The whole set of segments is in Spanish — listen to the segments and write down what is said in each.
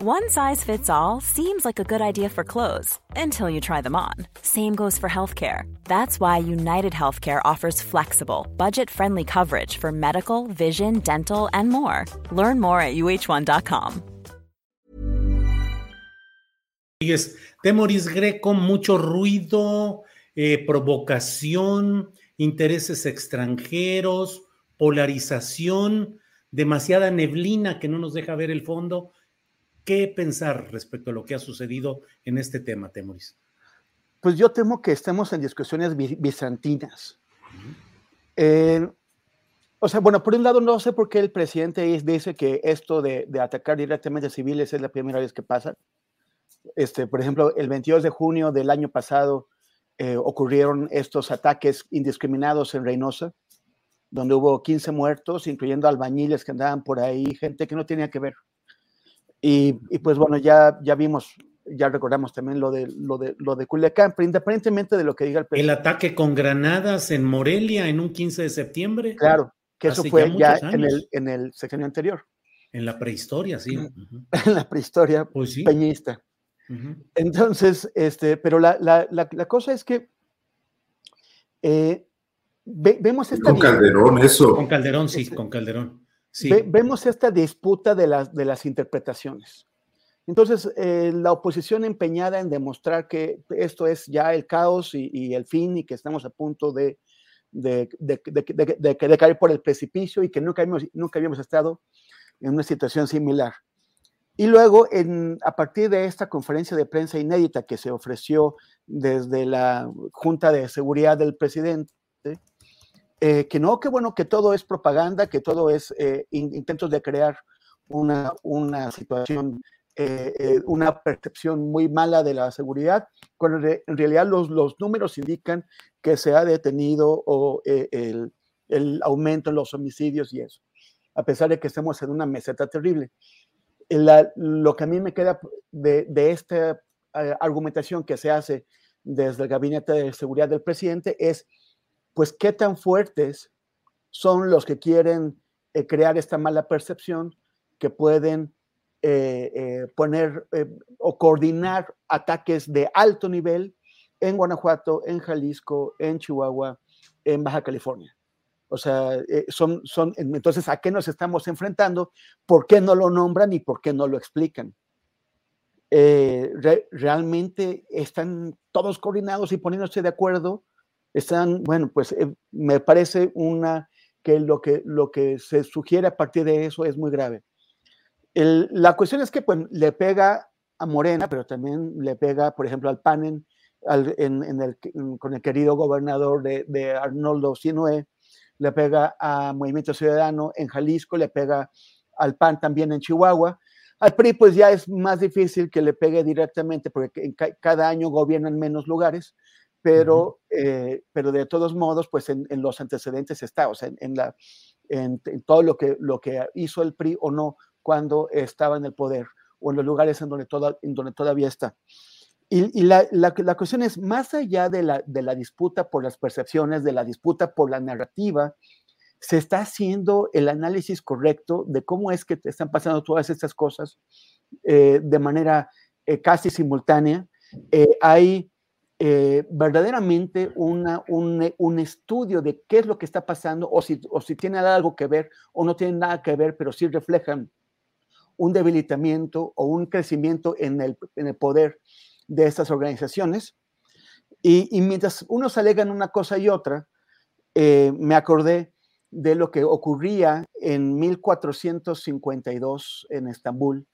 One size fits all seems like a good idea for clothes until you try them on. Same goes for healthcare. That's why United Healthcare offers flexible, budget friendly coverage for medical, vision, dental, and more. Learn more at uh1.com. Temoris Greco, mucho ruido, eh, provocación, intereses extranjeros, polarización, demasiada neblina que no nos deja ver el fondo. ¿Qué pensar respecto a lo que ha sucedido en este tema, Temoris? Pues yo temo que estemos en discusiones bizantinas. Eh, o sea, bueno, por un lado no sé por qué el presidente dice que esto de, de, atacar directamente a civiles es la primera vez que pasa. Este, por ejemplo, el 22 de junio del año pasado eh, ocurrieron estos ataques indiscriminados en Reynosa, donde hubo 15 muertos, incluyendo albañiles que andaban por ahí, gente que no tenía que ver. Y, y, pues bueno, ya, ya vimos, ya recordamos también lo de, lo, de, lo de Culiacán, pero independientemente de lo que diga el presidente. El ataque con granadas en Morelia en un 15 de septiembre. Claro, que eso fue ya, ya en, el, en el sexenio anterior. En la prehistoria, sí. En la prehistoria pues sí. peñista. Uh -huh. Entonces, este, pero la, la, la, la cosa es que eh, ve, vemos esta... Con Calderón, eso. Con Calderón, sí, con Calderón. Sí. Ve, vemos esta disputa de las, de las interpretaciones. Entonces, eh, la oposición empeñada en demostrar que esto es ya el caos y, y el fin y que estamos a punto de, de, de, caer por el precipicio y que nunca habíamos, nunca habíamos estado en una situación similar. Y luego, en, a partir de esta conferencia de prensa inédita que se ofreció desde la Junta de Seguridad del presidente, eh, que no, que bueno, que todo es propaganda, que todo es eh, intentos de crear una, una situación, eh, eh, una percepción muy mala de la seguridad, cuando en realidad los, los números indican que se ha detenido o, eh, el, el, aumento en los homicidios y eso, a pesar de que estemos en una meseta terrible. La, lo que a mí me queda de, de esta argumentación que se hace desde el Gabinete de Seguridad del presidente es pues qué tan fuertes son los que quieren eh, crear esta mala percepción que pueden eh, eh, poner o coordinar ataques de alto nivel en Guanajuato, en Jalisco, en Chihuahua, en Baja California. O sea, son, son, entonces, ¿a qué nos estamos enfrentando? ¿Por qué no lo nombran y por qué no lo explican? Re, realmente están todos coordinados y poniéndose de acuerdo están, bueno, pues eh, me parece una que lo, que lo que se sugiere a partir de eso es muy grave. La cuestión es que pues, le pega a Morena, pero también le pega, por ejemplo, al PANEN, en, con el querido gobernador de, de Arnoldo Sinue, le pega a Movimiento Ciudadano en Jalisco, le pega al PAN también en Chihuahua. Al PRI pues ya es más difícil que le pegue directamente porque cada año gobiernan menos lugares, pero, eh, pero de todos modos, pues en, en, los antecedentes está, o sea, en, en la, en, en, todo lo que, lo que hizo el PRI o no cuando estaba en el poder o en los lugares en donde, toda, en donde todavía está. Y, y la, la, la, cuestión es, más allá de la, de la disputa por las percepciones, de la disputa por la narrativa, se está haciendo el análisis correcto de cómo es que te están pasando todas estas cosas eh, de manera eh, casi simultánea. Eh, hay eh, verdaderamente una, un, un, estudio de qué es lo que está pasando o si, o si tiene algo que ver o no tiene nada que ver, pero sí reflejan un debilitamiento o un crecimiento en el, en el poder de estas organizaciones. Y, y, mientras unos alegan una cosa y otra, eh, me acordé de lo que ocurría en 1452 en Estambul,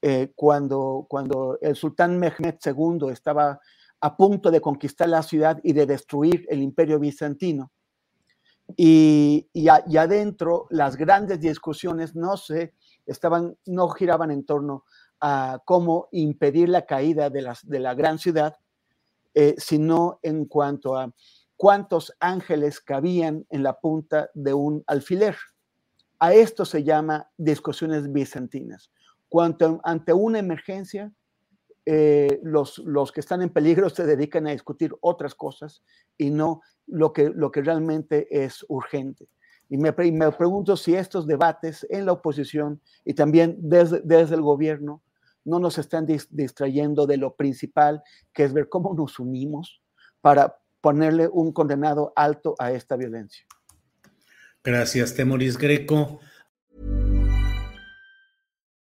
eh, cuando, cuando el sultán Mehmed II estaba a punto de conquistar la ciudad y de destruir el imperio bizantino. Y, y, adentro las grandes discusiones no se estaban, no giraban en torno a cómo impedir la caída de, las, de la gran ciudad, eh, sino en cuanto a cuántos ángeles cabían en la punta de un alfiler. A esto se llama discusiones bizantinas. Cuanto ante una emergencia, eh, los, los, que están en peligro se dedican a discutir otras cosas y no lo que, lo que realmente es urgente. Y me, me pregunto si estos debates en la oposición y también desde, desde el gobierno no nos están distrayendo de lo principal, que es ver cómo nos unimos para ponerle un condenado alto a esta violencia. Gracias, Temoris Greco.